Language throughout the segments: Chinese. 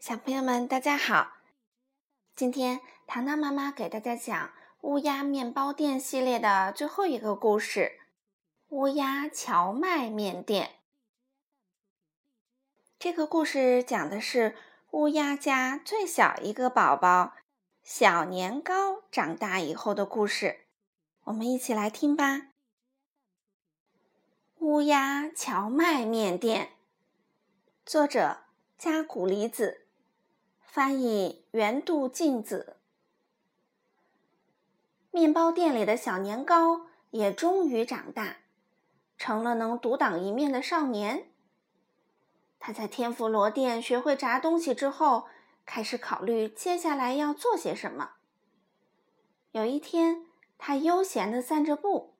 小朋友们，大家好！今天糖糖妈妈给大家讲《乌鸦面包店》系列的最后一个故事——乌鸦荞麦面店。这个故事讲的是乌鸦家最小一个宝宝小年糕长大以后的故事。我们一起来听吧。乌鸦荞麦面店，作者加古里子。翻译原度静子。面包店里的小年糕也终于长大，成了能独当一面的少年。他在天妇罗店学会炸东西之后，开始考虑接下来要做些什么。有一天，他悠闲地散着步，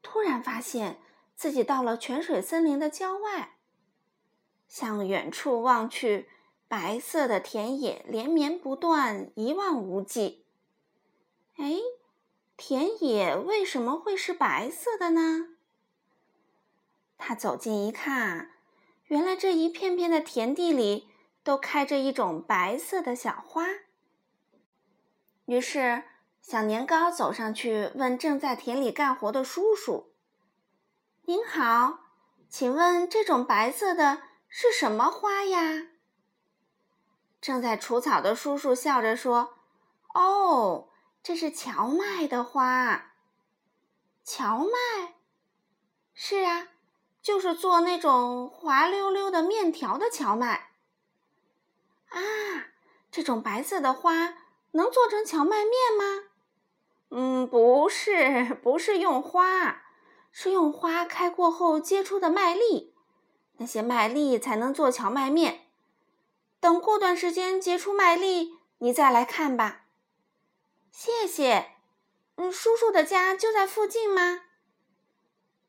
突然发现自己到了泉水森林的郊外，向远处望去。白色的田野连绵不断，一望无际。哎，田野为什么会是白色的呢？他走近一看，原来这一片片的田地里都开着一种白色的小花。于是，小年糕走上去问正在田里干活的叔叔：“您好，请问这种白色的是什么花呀？”正在除草的叔叔笑着说：“哦，这是荞麦的花。荞麦，是啊，就是做那种滑溜溜的面条的荞麦。啊，这种白色的花能做成荞麦面吗？嗯，不是，不是用花，是用花开过后结出的麦粒，那些麦粒才能做荞麦面。”等过段时间结出麦粒，你再来看吧。谢谢。嗯，叔叔的家就在附近吗？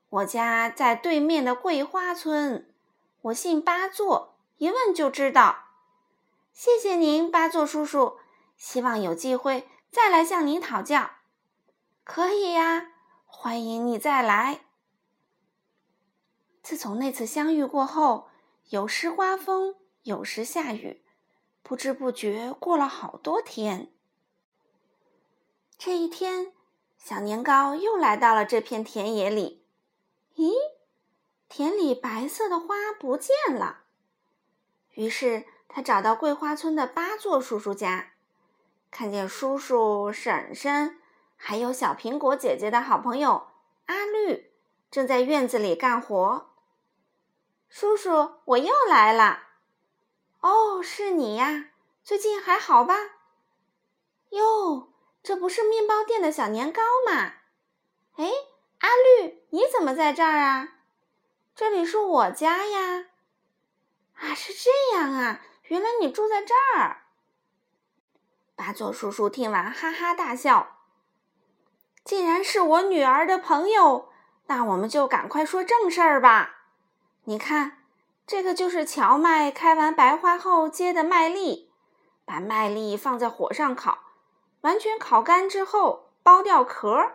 我家在对面的桂花村。我姓八座，一问就知道。谢谢您，八座叔叔。希望有机会再来向您讨教。可以呀，欢迎你再来。自从那次相遇过后，有时刮风。有时下雨，不知不觉过了好多天。这一天，小年糕又来到了这片田野里。咦，田里白色的花不见了。于是他找到桂花村的八座叔叔家，看见叔叔、婶婶，还有小苹果姐姐的好朋友阿绿，正在院子里干活。叔叔，我又来了。哦，是你呀！最近还好吧？哟，这不是面包店的小年糕吗？哎，阿绿，你怎么在这儿啊？这里是我家呀！啊，是这样啊！原来你住在这儿。八座叔叔听完哈哈大笑。既然是我女儿的朋友，那我们就赶快说正事儿吧。你看。这个就是荞麦开完白花后结的麦粒，把麦粒放在火上烤，完全烤干之后剥掉壳，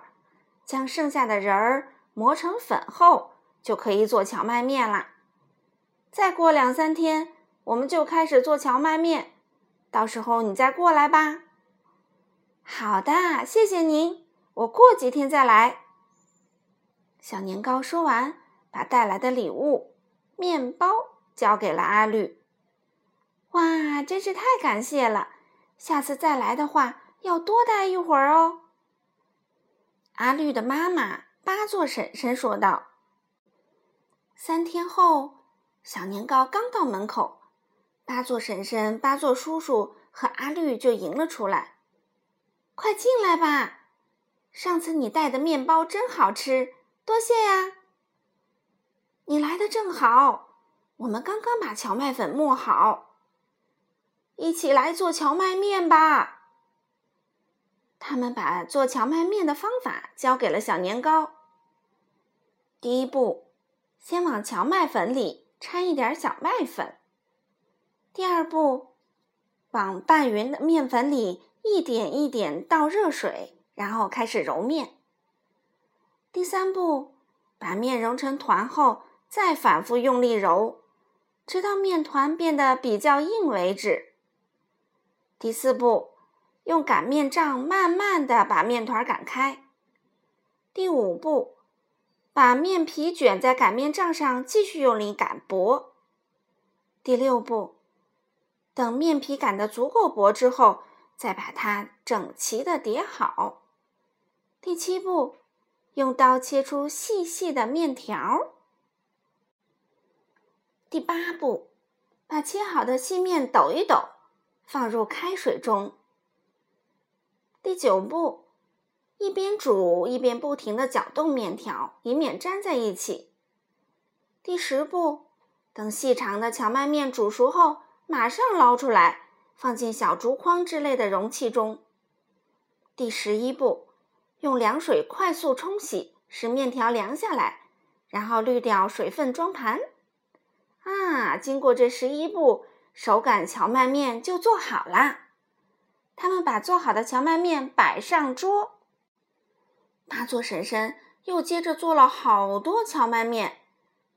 将剩下的仁儿磨成粉后，就可以做荞麦面啦。再过两三天，我们就开始做荞麦面，到时候你再过来吧。好的，谢谢您，我过几天再来。小年糕说完，把带来的礼物。面包交给了阿绿。哇，真是太感谢了！下次再来的话，要多待一会儿哦。阿绿的妈妈八座婶婶说道。三天后，小年糕刚到门口，八座婶婶、八座叔叔和阿绿就迎了出来。快进来吧！上次你带的面包真好吃，多谢呀。你来的正好，我们刚刚把荞麦粉磨好，一起来做荞麦面吧。他们把做荞麦面的方法交给了小年糕。第一步，先往荞麦粉里掺一点小麦粉。第二步，往拌匀的面粉里一点一点倒热水，然后开始揉面。第三步，把面揉成团后。再反复用力揉，直到面团变得比较硬为止。第四步，用擀面杖慢慢的把面团擀开。第五步，把面皮卷在擀面杖上，继续用力擀薄。第六步，等面皮擀得足够薄之后，再把它整齐的叠好。第七步，用刀切出细细的面条。第八步，把切好的细面抖一抖。放入开水中。第九步，一边煮一边不停的搅动面条，以免粘在一起。第十步，等细长的荞麦面煮熟后，马上捞出来，放进小竹筐之类的容器中。第十一步，用凉水快速冲洗，使面条凉下来，然后滤掉水分装盘。啊，经过这十一步。手擀荞麦面就做好啦。他们把做好的荞麦面摆上桌。八座婶婶又接着做了好多荞麦面，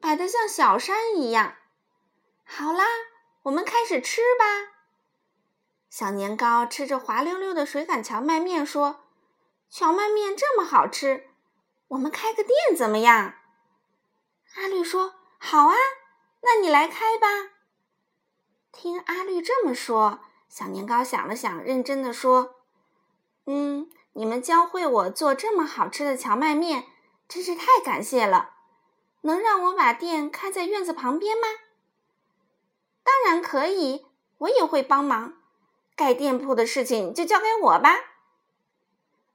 摆得像小山一样。好啦，我们开始吃吧。小年糕吃着滑溜溜的水擀荞麦面，说：“荞麦面这么好吃，我们开个店怎么样？”阿绿说：“好啊，那你来开吧。”听阿绿这么说，小年糕想了想，认真的说：“嗯，你们教会我做这么好吃的荞麦面，真是太感谢了。能让我把店开在院子旁边吗？”“当然可以，我也会帮忙。盖店铺的事情就交给我吧。”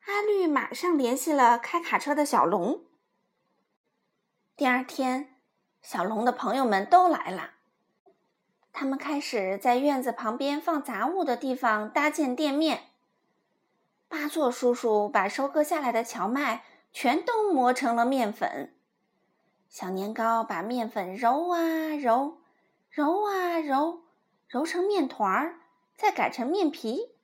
阿绿马上联系了开卡车的小龙。第二天，小龙的朋友们都来了。他们开始在院子旁边放杂物的地方搭建店面。八座叔叔把收割下来的荞麦全都磨成了面粉。小年糕把面粉揉啊揉，揉啊揉，揉成面团儿，再擀成面皮。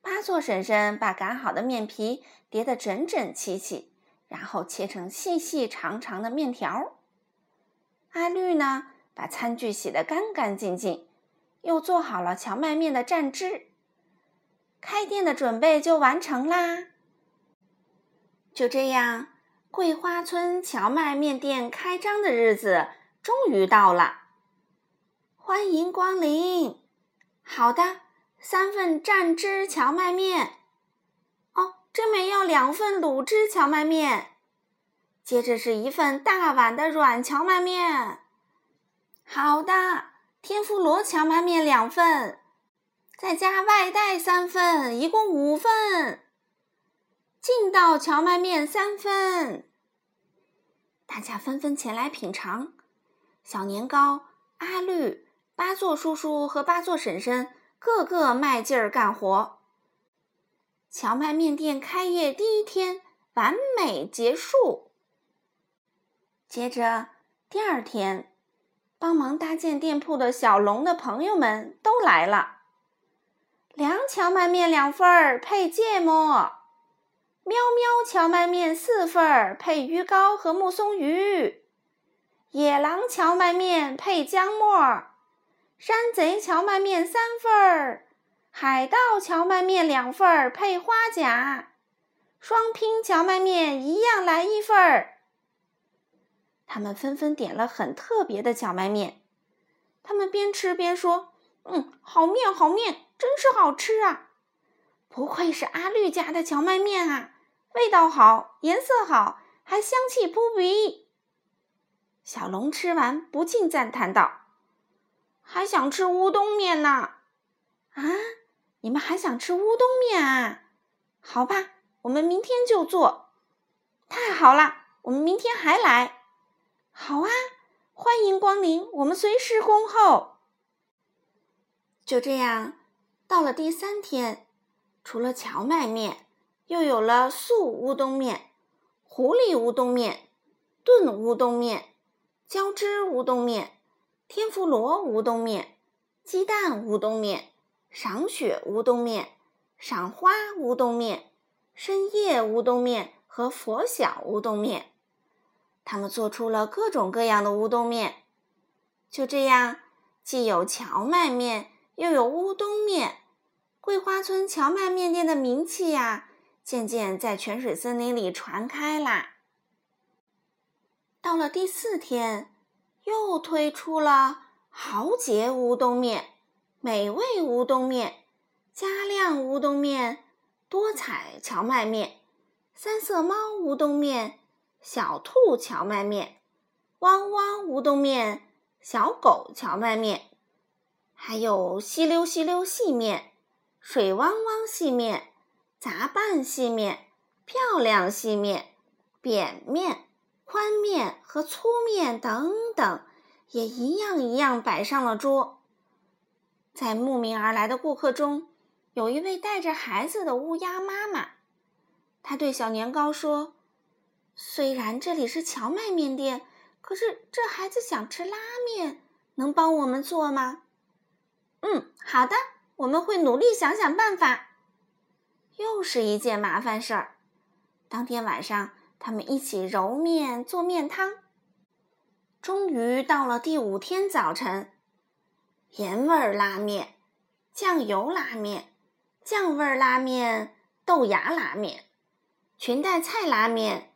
八座婶婶把擀好的面皮叠得整整齐齐，然后切成细细长长的面条。阿绿呢？把餐具洗得干干净净，又做好了荞麦面的蘸汁，开店的准备就完成啦。就这样，桂花村荞麦面店开张的日子终于到了。欢迎光临！好的，三份蘸汁荞麦面。哦，这面要两份卤汁荞麦面。接着是一份大碗的软荞麦面。好的，天妇罗荞麦面两份，再加外带三份，一共五份。劲道荞麦面三份，大家纷纷前来品尝。小年糕、阿绿、八座叔叔和八座婶婶个个卖劲儿干活。荞麦面店开业第一天完美结束。接着第二天。帮忙搭建店铺的小龙的朋友们都来了。凉荞麦面两份儿配芥末，喵喵荞麦面四份儿配鱼糕和木松鱼，野狼荞麦面配姜末，山贼荞麦面三份儿，海盗荞麦面两份儿配花甲，双拼荞麦面一样来一份儿。他们纷纷点了很特别的荞麦面，他们边吃边说：“嗯，好面，好面，真是好吃啊！不愧是阿绿家的荞麦面啊，味道好，颜色好，还香气扑鼻。”小龙吃完不禁赞叹道：“还想吃乌冬面呢！啊，你们还想吃乌冬面啊？好吧，我们明天就做。太好了，我们明天还来。”好啊，欢迎光临，我们随时恭候。就这样，到了第三天，除了荞麦面，又有了素乌冬面、狐狸乌冬面、炖乌冬面、浇汁乌冬面、天妇罗乌冬面、鸡蛋乌冬面、赏雪乌冬面、赏花乌冬面、深夜乌冬面和佛晓乌冬面。他们做出了各种各样的乌冬面，就这样，既有荞麦面，又有乌冬面，桂花村荞麦面店的名气呀，渐渐在泉水森林里传开啦。到了第四天，又推出了豪杰乌冬面、美味乌冬面、加量乌冬面、多彩荞麦面、三色猫乌冬面、小兔荞麦面、汪汪乌冬面、小狗荞麦面，还有稀溜稀溜细面、水汪汪细面、杂拌细面、漂亮细面、扁面。宽面和粗面等等，也一样一样摆上了桌。在慕名而来的顾客中，有一位带着孩子的乌鸦妈妈。她对小年糕说：“虽然这里是荞麦面店，可是这孩子想吃拉面，能帮我们做吗？”“嗯，好的，我们会努力想想办法。”又是一件麻烦事儿。当天晚上。他们一起揉面做面汤。终于到了第五天早晨，盐味拉面、酱油拉面、酱味拉面、豆芽拉面、裙带菜拉面、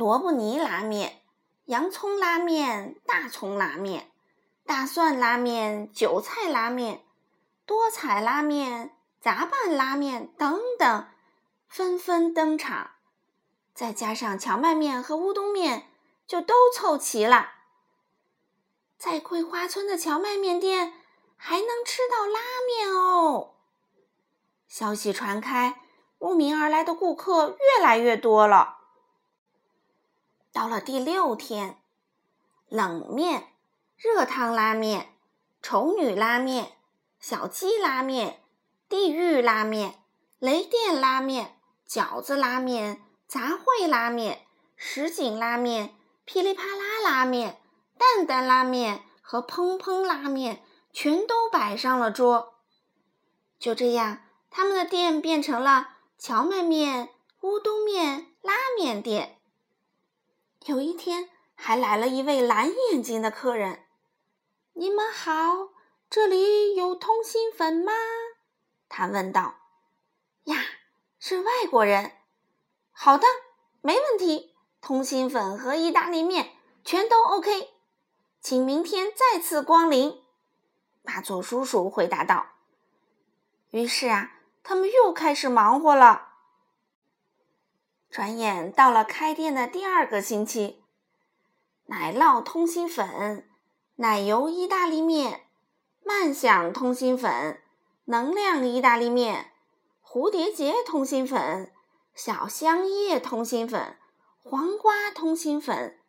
萝卜泥拉面、洋葱拉面、大葱拉面、大蒜拉面、韭菜拉面、多彩拉面、杂拌拉面等等，纷纷登场。再加上荞麦面和乌冬面，就都凑齐了。在桂花村的荞麦面店还能吃到拉面哦！消息传开，慕名而来的顾客越来越多了。到了第六天，冷面、热汤拉面、丑女拉面、小鸡拉面、地狱拉面、雷电拉面、饺子拉面。杂烩拉面、什锦拉面、噼里啪啦拉面、蛋蛋拉面和砰砰拉面全都摆上了桌。就这样，他们的店变成了荞麦面、乌冬面拉面店。有一天，还来了一位蓝眼睛的客人。“你们好，这里有通心粉吗？”他问道。“呀，是外国人。”好的，没问题。通心粉和意大利面全都 OK，请明天再次光临。马佐叔叔回答道。于是啊，他们又开始忙活了。转眼到了开店的第二个星期，奶酪通心粉、奶油意大利面、慢享通心粉、能量意大利面、蝴蝶结通心粉。小香叶通心粉、黄瓜通心粉、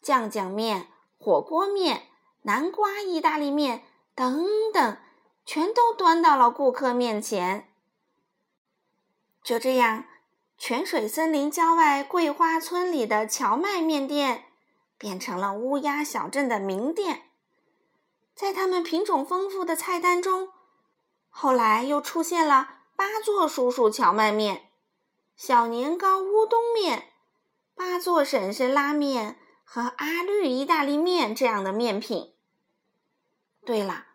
酱酱面、火锅面、南瓜意大利面等等，全都端到了顾客面前。就这样，泉水森林郊外桂花村里的荞麦面店变成了乌鸦小镇的名店。在他们品种丰富的菜单中，后来又出现了八座叔叔荞麦面。小年糕乌冬面、八座婶婶拉面和阿绿意大利面这样的面品。对了，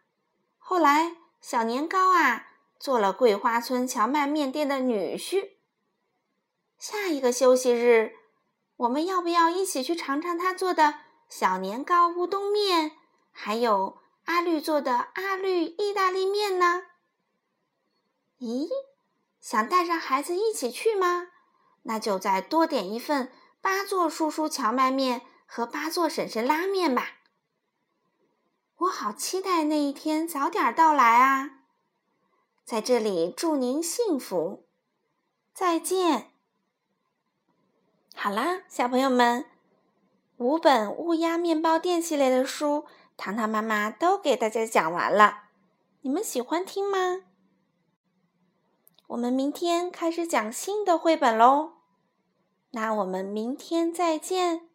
后来小年糕啊做了桂花村荞麦面店的女婿。下一个休息日，我们要不要一起去尝尝他做的小年糕乌冬面，还有阿绿做的阿绿意大利面呢？咦？想带上孩子一起去吗？那就再多点一份八座叔叔荞麦面和八座婶婶拉面吧。我好期待那一天早点到来啊！在这里祝您幸福，再见。好啦，小朋友们，五本乌鸦面包店系列的书，糖糖妈妈都给大家讲完了，你们喜欢听吗？我们明天开始讲新的绘本喽，那我们明天再见。